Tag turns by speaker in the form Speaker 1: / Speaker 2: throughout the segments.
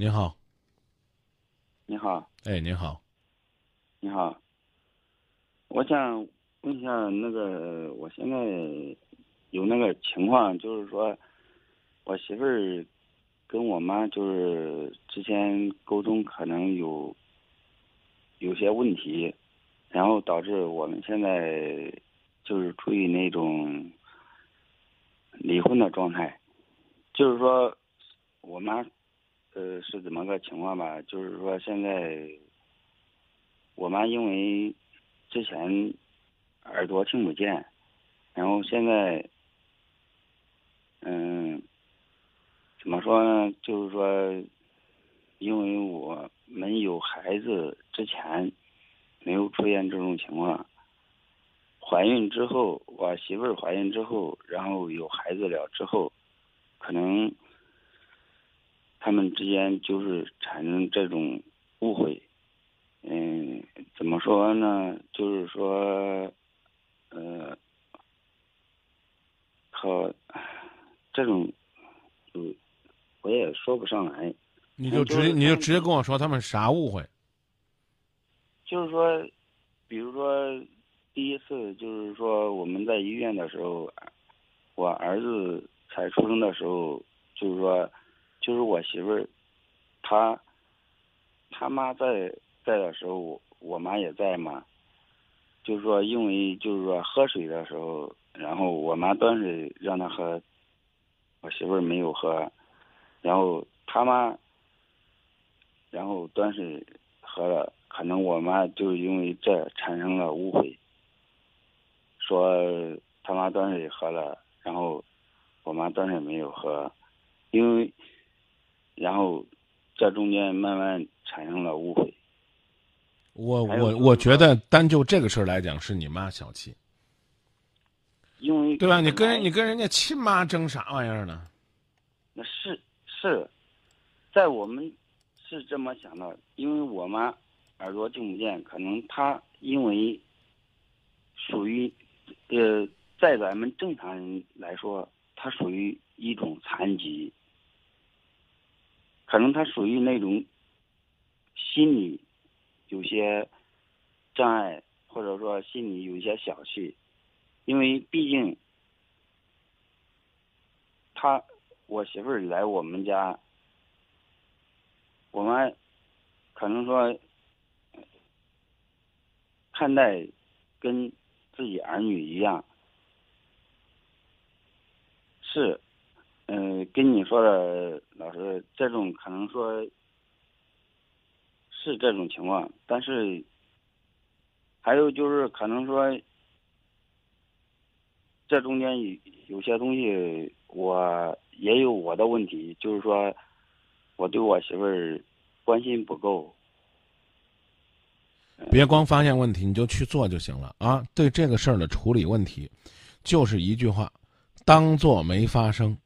Speaker 1: 您好，
Speaker 2: 你好，
Speaker 1: 哎，你好，
Speaker 2: 你好，我想问一下，那个我现在有那个情况，就是说，我媳妇儿跟我妈就是之前沟通可能有有些问题，然后导致我们现在就是处于那种离婚的状态，就是说，我妈。呃，是怎么个情况吧？就是说，现在我妈因为之前耳朵听不见，然后现在，嗯，怎么说呢？就是说，因为我们有孩子之前没有出现这种情况，怀孕之后，我媳妇儿怀孕之后，然后有孩子了之后，可能。他们之间就是产生这种误会，嗯，怎么说呢？就是说，呃，和这种，嗯，我也说不上来。
Speaker 1: 你就直接你就直接跟我说他们啥误会？
Speaker 2: 就是说，比如说，第一次就是说我们在医院的时候，我儿子才出生的时候，就是说。就是我媳妇儿，她，她妈在在的时候，我我妈也在嘛。就是说，因为就是说喝水的时候，然后我妈端水让她喝，我媳妇儿没有喝，然后他妈，然后端水喝了，可能我妈就是因为这产生了误会，说他妈端水喝了，然后我妈端水没有喝，然后，这中间慢慢产生了误会。
Speaker 1: 我我我觉得单就这个事儿来讲，是你妈小气。
Speaker 2: 因为
Speaker 1: 对吧？你跟人你跟人家亲妈争啥玩意儿呢？
Speaker 2: 那是是，在我们是这么想的，因为我妈耳朵听不见，可能她因为属于呃，在咱们正常人来说，她属于一种残疾。可能他属于那种心理有些障碍，或者说心里有一些小气，因为毕竟他我媳妇儿来我们家，我们可能说看待跟自己儿女一样，是。跟你说的老师，这种可能说是这种情况，但是还有就是可能说这中间有有些东西，我也有我的问题，就是说我对我媳妇儿关心不够。
Speaker 1: 别光发现问题，你就去做就行了啊！对这个事儿的处理问题，就是一句话，当做没发生。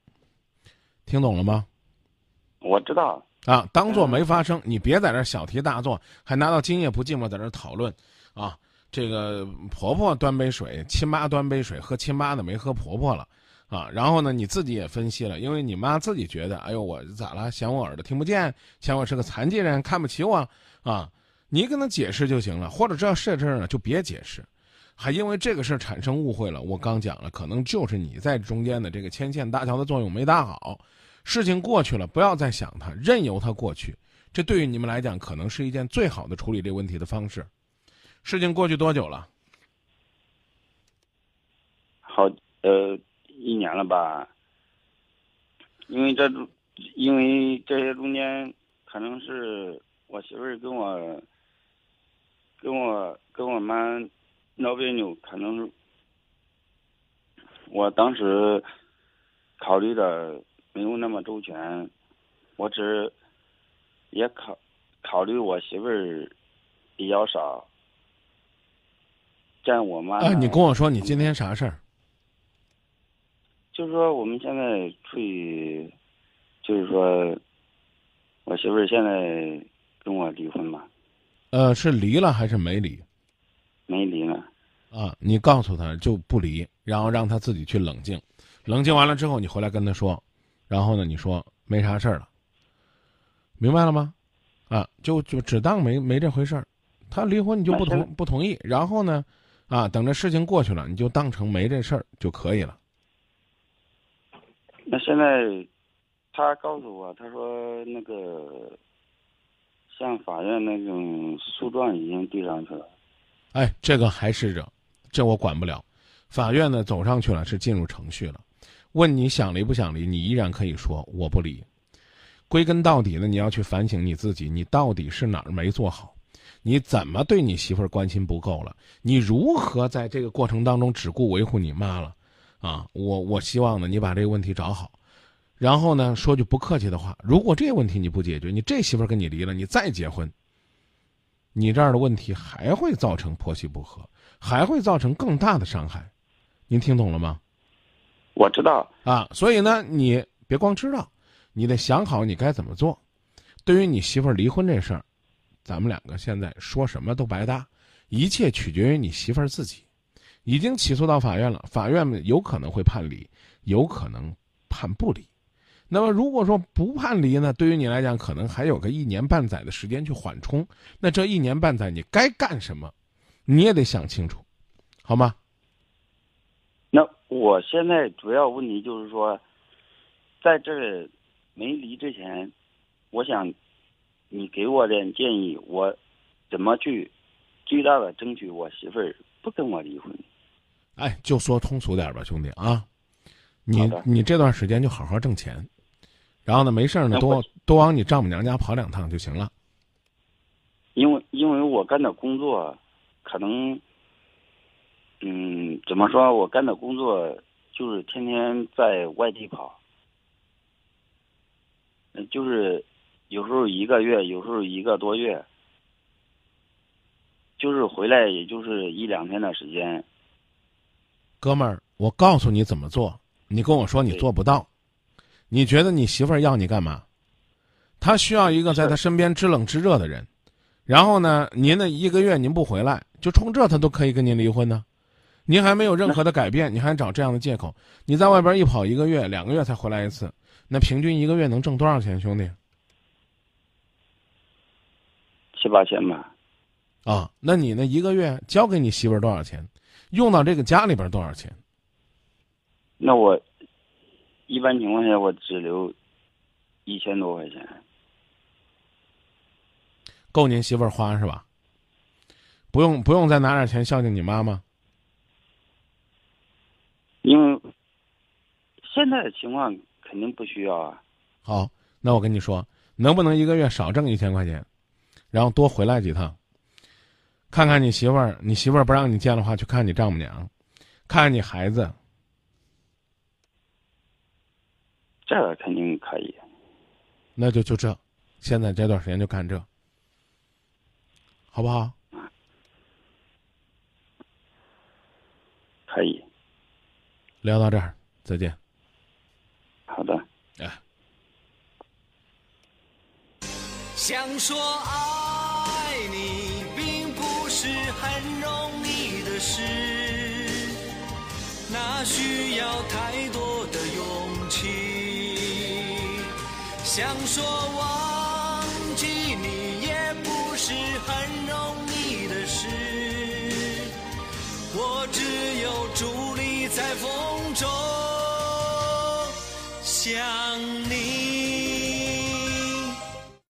Speaker 1: 听懂了吗？
Speaker 2: 我知道
Speaker 1: 啊，当做没发生，你别在这小题大做，还拿到今夜不寂寞在这讨论啊。这个婆婆端杯水，亲妈端杯水，喝亲妈的没喝婆婆了啊。然后呢，你自己也分析了，因为你妈自己觉得，哎呦，我咋了？嫌我耳朵听不见，嫌我是个残疾人，看不起我啊？你跟她解释就行了，或者这要这事儿呢，就别解释，还因为这个事儿产生误会了。我刚讲了，可能就是你在中间的这个牵线搭桥的作用没搭好。事情过去了，不要再想它，任由它过去。这对于你们来讲，可能是一件最好的处理这个问题的方式。事情过去多久了？
Speaker 2: 好，呃，一年了吧。因为这，因为这些中间，可能是我媳妇儿跟我，跟我跟我妈闹别扭，可能我当时考虑的。没有那么周全，我只也考考虑我媳妇儿比较少，占我妈。
Speaker 1: 哎，你跟我说你今天啥事儿？
Speaker 2: 就是说我们现在处于，就是说，我媳妇儿现在跟我离婚嘛。
Speaker 1: 呃，是离了还是没离？啊，你告诉他就不离，然后让他自己去冷静，冷静完了之后，你回来跟他说。然后呢？你说没啥事儿了，明白了吗？啊，就就只当没没这回事儿。他离婚你就不同不同意，然后呢，啊，等着事情过去了，你就当成没这事儿就可以了。
Speaker 2: 那现在他告诉我，他说那个向法院那种诉状已经递上去了。
Speaker 1: 哎，这个还是这，这我管不了。法院呢走上去了，是进入程序了。问你想离不想离，你依然可以说我不离。归根到底呢，你要去反省你自己，你到底是哪儿没做好？你怎么对你媳妇儿关心不够了？你如何在这个过程当中只顾维护你妈了？啊，我我希望呢，你把这个问题找好。然后呢，说句不客气的话，如果这个问题你不解决，你这媳妇儿跟你离了，你再结婚，你这样的问题还会造成婆媳不和，还会造成更大的伤害。您听懂了吗？
Speaker 2: 我知道，
Speaker 1: 啊，所以呢，你别光知道，你得想好你该怎么做。对于你媳妇儿离婚这事儿，咱们两个现在说什么都白搭，一切取决于你媳妇儿自己。已经起诉到法院了，法院有可能会判离，有可能判不离。那么如果说不判离呢，对于你来讲，可能还有个一年半载的时间去缓冲。那这一年半载你该干什么，你也得想清楚，好吗？
Speaker 2: 那我现在主要问题就是说，在这儿没离之前，我想你给我点建议，我怎么去最大的争取我媳妇儿不跟我离婚。
Speaker 1: 哎，就说通俗点吧，兄弟啊，你你这段时间就好好挣钱，然后呢，没事儿呢，多多往你丈母娘家跑两趟就行了。
Speaker 2: 因为因为我干的工作，可能，嗯，怎么说？我干的工作就是天天在外地跑，嗯就是有时候一个月，有时候一个多月，就是回来也就是一两天的时间。
Speaker 1: 哥们儿，我告诉你怎么做，你跟我说你做不到，你觉得你媳妇儿要你干嘛？她需要一个在
Speaker 2: 是
Speaker 1: 她身边知冷知热的人，然后呢，您呢一个月您不回来，就冲这他都可以跟您离婚呢。您还没有任何的改变，你还找这样的借口？你在外边一跑一个月、两个月才回来一次，那平均一个月能挣多少钱，兄弟？
Speaker 2: 七八千吧，
Speaker 1: 啊，那你那？一个月交给你媳妇儿多少钱？用到这个家里边多少钱？
Speaker 2: 那我一般情况下我只留一千多块钱。
Speaker 1: 够您媳妇儿花是吧？不用不用再拿点钱孝敬你妈吗？
Speaker 2: 因为现在的情况肯定不需要啊。
Speaker 1: 好，那我跟你说，能不能一个月少挣一千块钱，然后多回来几趟，看看你媳妇儿，你媳妇儿不让你见的话，去看你丈母娘，看看你孩子，
Speaker 2: 这个肯定可以。
Speaker 1: 那就就这，现在这段时间就干这，好不好？
Speaker 2: 可以，
Speaker 1: 聊到这儿，再见。
Speaker 2: 好的。
Speaker 1: 哎。
Speaker 3: 想说爱你，并不是很容易的事，那需要太多的勇气。想说忘记你，也不是很容易的事，我只有伫立在风中想你。